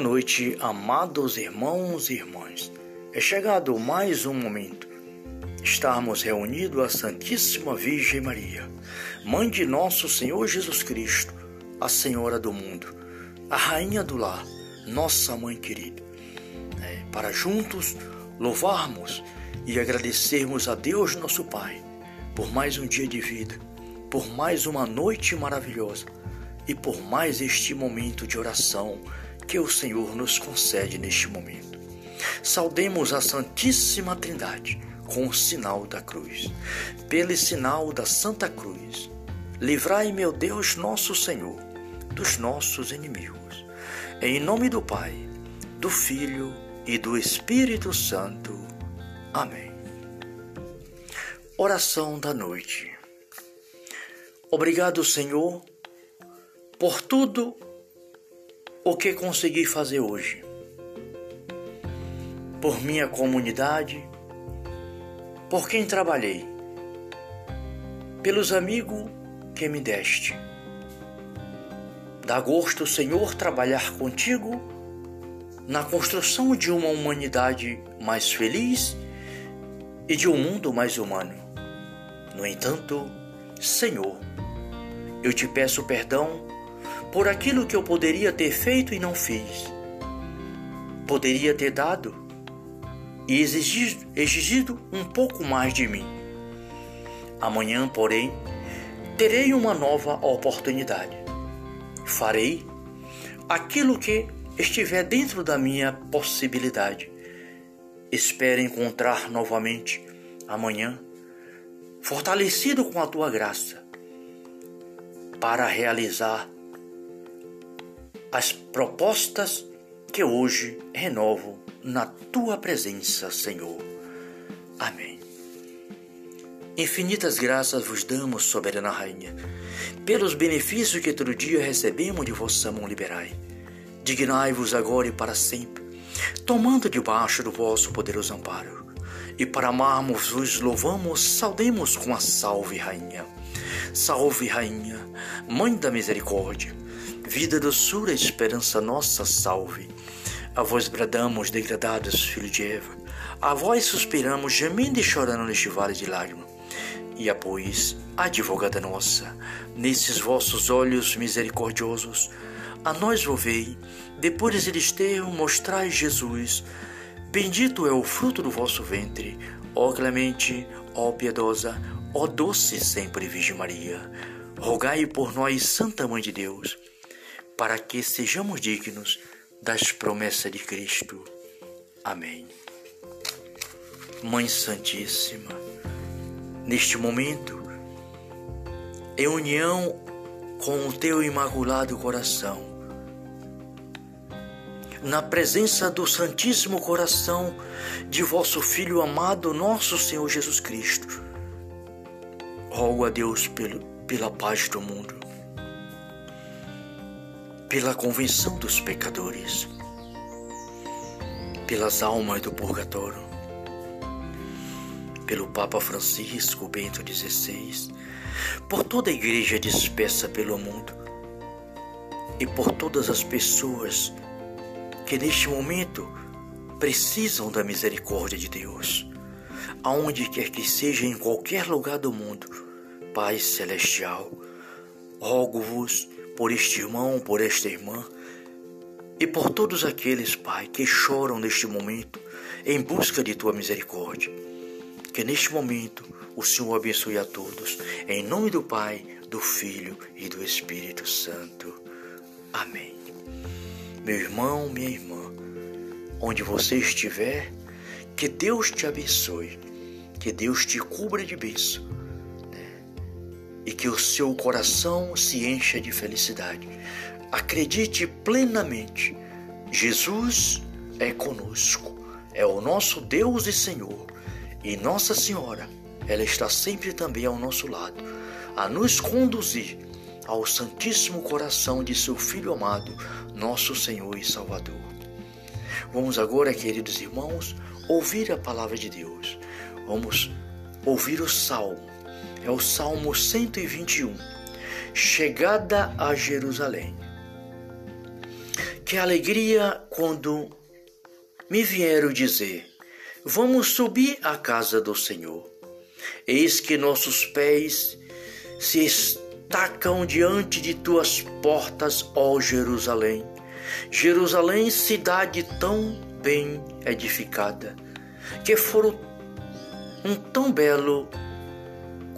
Boa noite, amados irmãos e irmãs. É chegado mais um momento. Estarmos reunidos à Santíssima Virgem Maria, Mãe de nosso Senhor Jesus Cristo, a Senhora do mundo, a Rainha do lar, nossa Mãe querida, é, para juntos louvarmos e agradecermos a Deus, nosso Pai, por mais um dia de vida, por mais uma noite maravilhosa e por mais este momento de oração que o Senhor nos concede neste momento. Saudemos a Santíssima Trindade com o sinal da cruz. Pelo sinal da Santa Cruz, livrai, meu Deus, nosso Senhor, dos nossos inimigos. Em nome do Pai, do Filho e do Espírito Santo. Amém. Oração da noite. Obrigado, Senhor, por tudo o que consegui fazer hoje. Por minha comunidade, por quem trabalhei, pelos amigos que me deste. Dá gosto, Senhor, trabalhar contigo na construção de uma humanidade mais feliz e de um mundo mais humano. No entanto, Senhor, eu te peço perdão por aquilo que eu poderia ter feito e não fiz. Poderia ter dado e exigido, exigido um pouco mais de mim. Amanhã, porém, terei uma nova oportunidade. Farei aquilo que estiver dentro da minha possibilidade. Espero encontrar novamente amanhã, fortalecido com a tua graça, para realizar as propostas que hoje renovo na tua presença, Senhor. Amém. Infinitas graças vos damos, soberana Rainha, pelos benefícios que todo dia recebemos de vossa mão liberai. Dignai-vos agora e para sempre, tomando debaixo do vosso poderoso amparo. E para amarmos vos louvamos, saudemos com a salve, Rainha. Salve, Rainha, Mãe da Misericórdia Vida, doçura, esperança nossa, salve. A vós bradamos, degradados, filho de Eva. A vós suspiramos, gemendo e chorando neste vale de lágrimas. E após, advogada nossa, nesses vossos olhos misericordiosos, a nós volvei, depois de desterro mostrai Jesus. Bendito é o fruto do vosso ventre, ó clemente, ó piedosa, ó doce sempre Virgem Maria. Rogai por nós, Santa Mãe de Deus para que sejamos dignos das promessas de Cristo. Amém. Mãe Santíssima, neste momento, em união com o teu imaculado coração, na presença do Santíssimo Coração de vosso Filho amado, nosso Senhor Jesus Cristo, rogo a Deus pelo, pela paz do mundo pela convenção dos pecadores, pelas almas do purgatório, pelo Papa Francisco Bento XVI, por toda a igreja dispersa pelo mundo e por todas as pessoas que neste momento precisam da misericórdia de Deus, aonde quer que seja em qualquer lugar do mundo, Pai Celestial, rogo-vos por este irmão, por esta irmã e por todos aqueles, Pai, que choram neste momento em busca de tua misericórdia. Que neste momento o Senhor abençoe a todos, em nome do Pai, do Filho e do Espírito Santo. Amém. Meu irmão, minha irmã, onde você estiver, que Deus te abençoe, que Deus te cubra de bênção e que o seu coração se encha de felicidade. Acredite plenamente: Jesus é conosco, é o nosso Deus e Senhor, e Nossa Senhora, ela está sempre também ao nosso lado, a nos conduzir ao Santíssimo Coração de seu Filho amado, nosso Senhor e Salvador. Vamos agora, queridos irmãos, ouvir a palavra de Deus. Vamos ouvir o salmo é o Salmo 121. Chegada a Jerusalém. Que alegria quando me vieram dizer: Vamos subir à casa do Senhor. Eis que nossos pés se estacam diante de tuas portas, ó Jerusalém. Jerusalém, cidade tão bem edificada, que foram um tão belo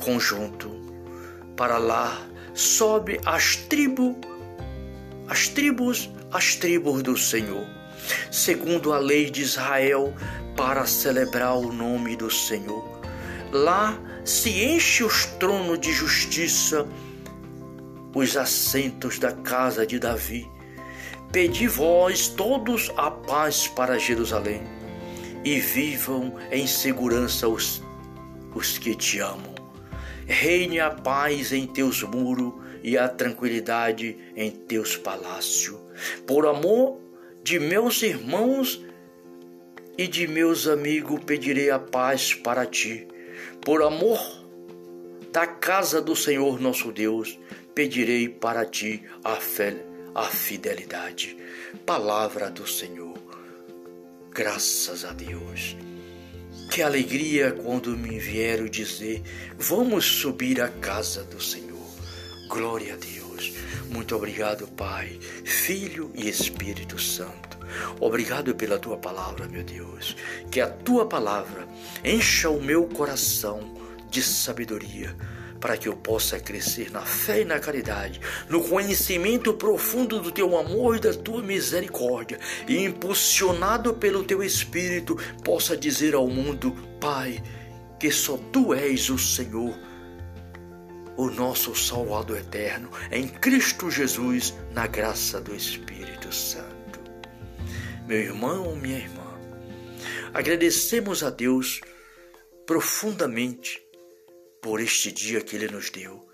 conjunto. Para lá sobe as tribos, as tribos, as tribos do Senhor, segundo a lei de Israel, para celebrar o nome do Senhor. Lá se enche os tronos de justiça, os assentos da casa de Davi. Pedi vós todos a paz para Jerusalém e vivam em segurança os, os que te amam. Reine a paz em teus muros e a tranquilidade em teus palácios. Por amor de meus irmãos e de meus amigos pedirei a paz para ti. Por amor da casa do Senhor nosso Deus, pedirei para ti a fé, a fidelidade. Palavra do Senhor. Graças a Deus. Que alegria quando me vieram dizer: Vamos subir à casa do Senhor. Glória a Deus. Muito obrigado, Pai, Filho e Espírito Santo. Obrigado pela tua palavra, meu Deus. Que a tua palavra encha o meu coração de sabedoria para que eu possa crescer na fé e na caridade, no conhecimento profundo do teu amor e da tua misericórdia, e impulsionado pelo teu Espírito, possa dizer ao mundo: Pai, que só tu és o Senhor, o nosso Salvador eterno, em Cristo Jesus, na graça do Espírito Santo. Meu irmão, minha irmã, agradecemos a Deus profundamente por este dia que Ele nos deu,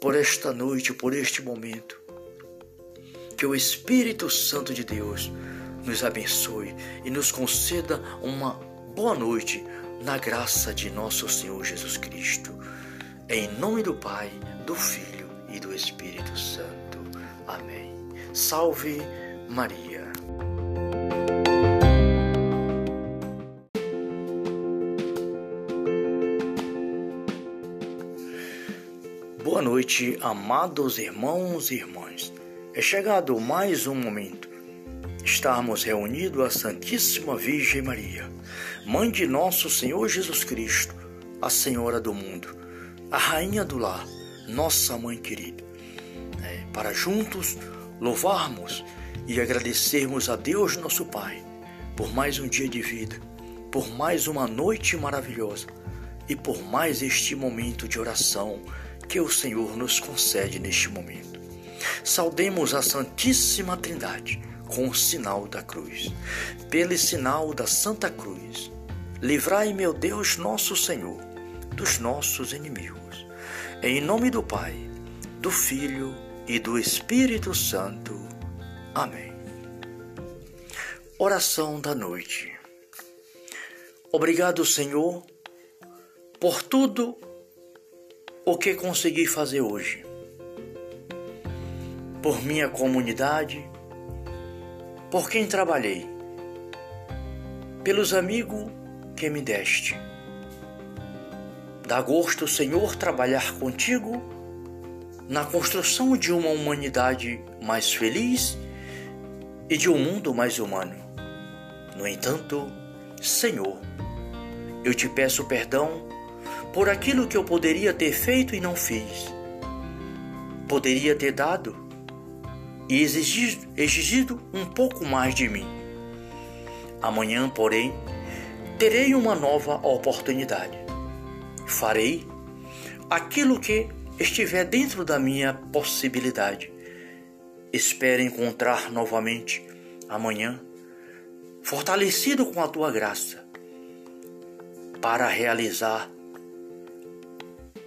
por esta noite, por este momento. Que o Espírito Santo de Deus nos abençoe e nos conceda uma boa noite na graça de nosso Senhor Jesus Cristo. Em nome do Pai, do Filho e do Espírito Santo. Amém. Salve Maria. Boa noite, amados irmãos e irmãs. É chegado mais um momento. Estarmos reunidos à Santíssima Virgem Maria, Mãe de nosso Senhor Jesus Cristo, a Senhora do mundo, a Rainha do lar, nossa Mãe querida, é, para juntos louvarmos e agradecermos a Deus, nosso Pai, por mais um dia de vida, por mais uma noite maravilhosa e por mais este momento de oração que o Senhor nos concede neste momento. Saudemos a Santíssima Trindade com o sinal da cruz. Pelo sinal da Santa Cruz, livrai, meu Deus, nosso Senhor, dos nossos inimigos. Em nome do Pai, do Filho e do Espírito Santo. Amém. Oração da noite. Obrigado, Senhor, por tudo o que consegui fazer hoje. Por minha comunidade, por quem trabalhei, pelos amigos que me deste. Dá gosto, Senhor, trabalhar contigo na construção de uma humanidade mais feliz e de um mundo mais humano. No entanto, Senhor, eu te peço perdão por aquilo que eu poderia ter feito e não fiz. Poderia ter dado e exigido, exigido um pouco mais de mim. Amanhã, porém, terei uma nova oportunidade. Farei aquilo que estiver dentro da minha possibilidade. Espero encontrar novamente amanhã, fortalecido com a tua graça, para realizar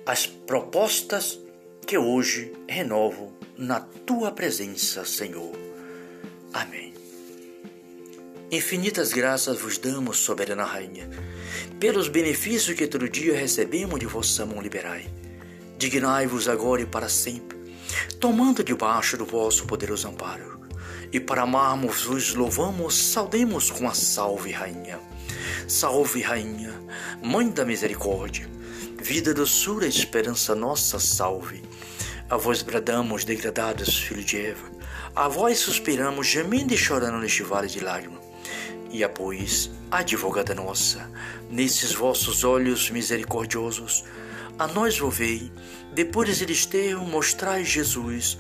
as propostas que hoje renovo na tua presença, Senhor. Amém. Infinitas graças vos damos, soberana Rainha, pelos benefícios que todo dia recebemos de vossa mão liberai. Dignai-vos agora e para sempre, tomando debaixo do vosso poderoso amparo, E para amarmos, vos louvamos, saudemos com a salve, Rainha. Salve, Rainha, Mãe da Misericórdia, vida, doçura, esperança nossa, salve. A vós bradamos, degradados, filho de Eva, a vós suspiramos, gemendo e chorando neste vale de lágrimas. E a pois, advogada nossa, nesses vossos olhos misericordiosos, a nós volvei, depois de desterro mostrai Jesus,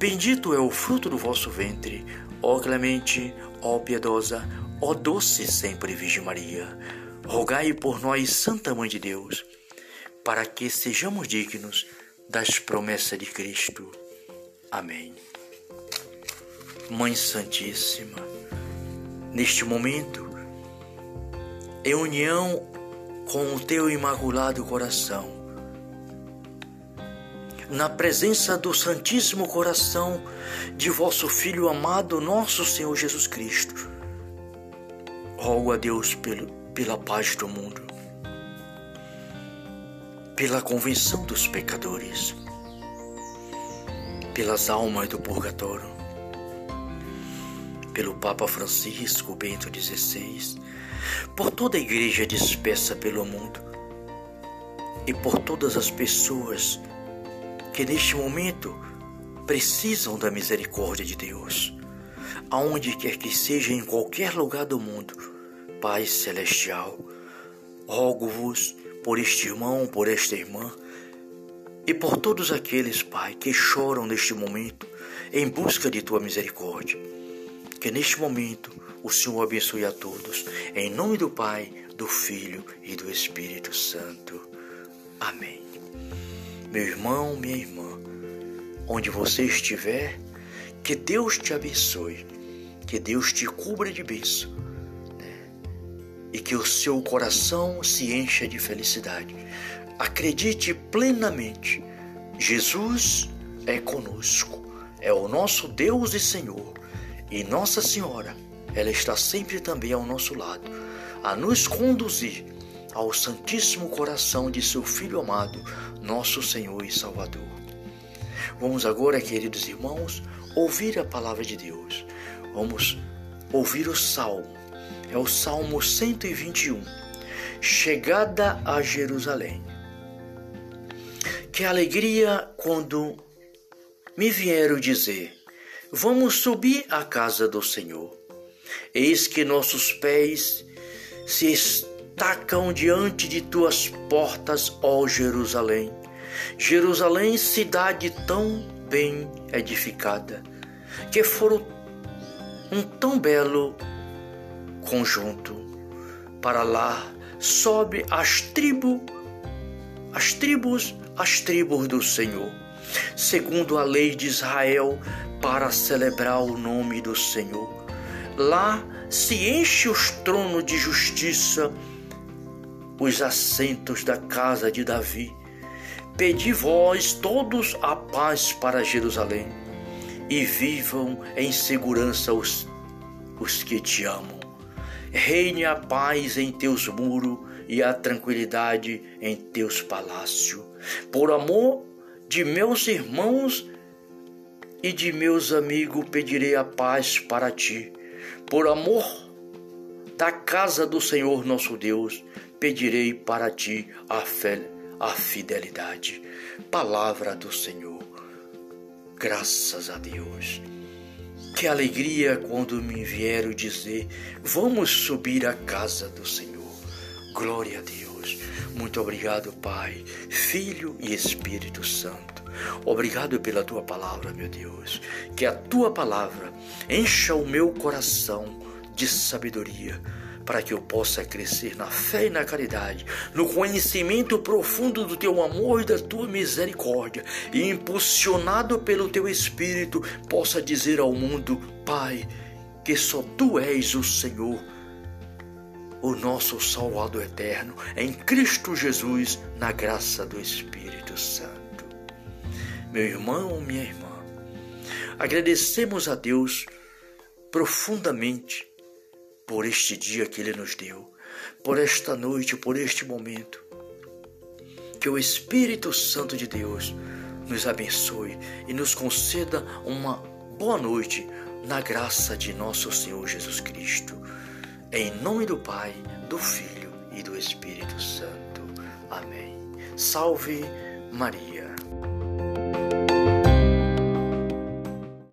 Bendito é o fruto do vosso ventre, ó clemente, ó piedosa, ó doce sempre Virgem Maria. Rogai por nós, Santa Mãe de Deus, para que sejamos dignos das promessas de Cristo. Amém. Mãe Santíssima, neste momento, em união com o teu imaculado coração, na presença do Santíssimo Coração de vosso Filho amado, nosso Senhor Jesus Cristo. Rogo a Deus pelo, pela paz do mundo, pela convenção dos pecadores, pelas almas do purgatório, pelo Papa Francisco Bento XVI, por toda a igreja dispersa pelo mundo e por todas as pessoas que neste momento precisam da misericórdia de Deus. Aonde quer que seja, em qualquer lugar do mundo, Pai Celestial, rogo-vos por este irmão, por esta irmã e por todos aqueles, Pai, que choram neste momento em busca de tua misericórdia. Que neste momento o Senhor abençoe a todos, em nome do Pai, do Filho e do Espírito Santo. Amém. Meu irmão, minha irmã, onde você estiver, que Deus te abençoe, que Deus te cubra de bênção? E que o seu coração se encha de felicidade. Acredite plenamente, Jesus é conosco, é o nosso Deus e Senhor, e Nossa Senhora, ela está sempre também ao nosso lado, a nos conduzir ao Santíssimo Coração de seu Filho amado, nosso Senhor e Salvador. Vamos agora, queridos irmãos, ouvir a palavra de Deus. Vamos ouvir o salmo. É o Salmo 121. Chegada a Jerusalém. Que alegria quando me vieram dizer: Vamos subir à casa do Senhor. Eis que nossos pés se tacam diante de tuas portas, ó Jerusalém. Jerusalém, cidade tão bem edificada, que foram um tão belo conjunto. Para lá sobe as tribos, as tribos, as tribos do Senhor, segundo a lei de Israel, para celebrar o nome do Senhor. Lá se enche os tronos de justiça os assentos da casa de Davi. Pedi vós todos a paz para Jerusalém, e vivam em segurança os, os que te amam. Reine a paz em teus muros e a tranquilidade em teus palácios. Por amor de meus irmãos e de meus amigos pedirei a paz para ti. Por amor da casa do Senhor nosso Deus, pedirei para ti a, fé, a fidelidade. Palavra do Senhor. Graças a Deus. Que alegria quando me vieram dizer: Vamos subir à casa do Senhor. Glória a Deus. Muito obrigado, Pai, Filho e Espírito Santo. Obrigado pela tua palavra, meu Deus. Que a tua palavra encha o meu coração de sabedoria para que eu possa crescer na fé e na caridade, no conhecimento profundo do teu amor e da tua misericórdia, e impulsionado pelo teu Espírito, possa dizer ao mundo: Pai, que só tu és o Senhor, o nosso Salvador eterno, em Cristo Jesus, na graça do Espírito Santo. Meu irmão, minha irmã, agradecemos a Deus profundamente por este dia que Ele nos deu, por esta noite, por este momento. Que o Espírito Santo de Deus nos abençoe e nos conceda uma boa noite, na graça de nosso Senhor Jesus Cristo. Em nome do Pai, do Filho e do Espírito Santo. Amém. Salve Maria.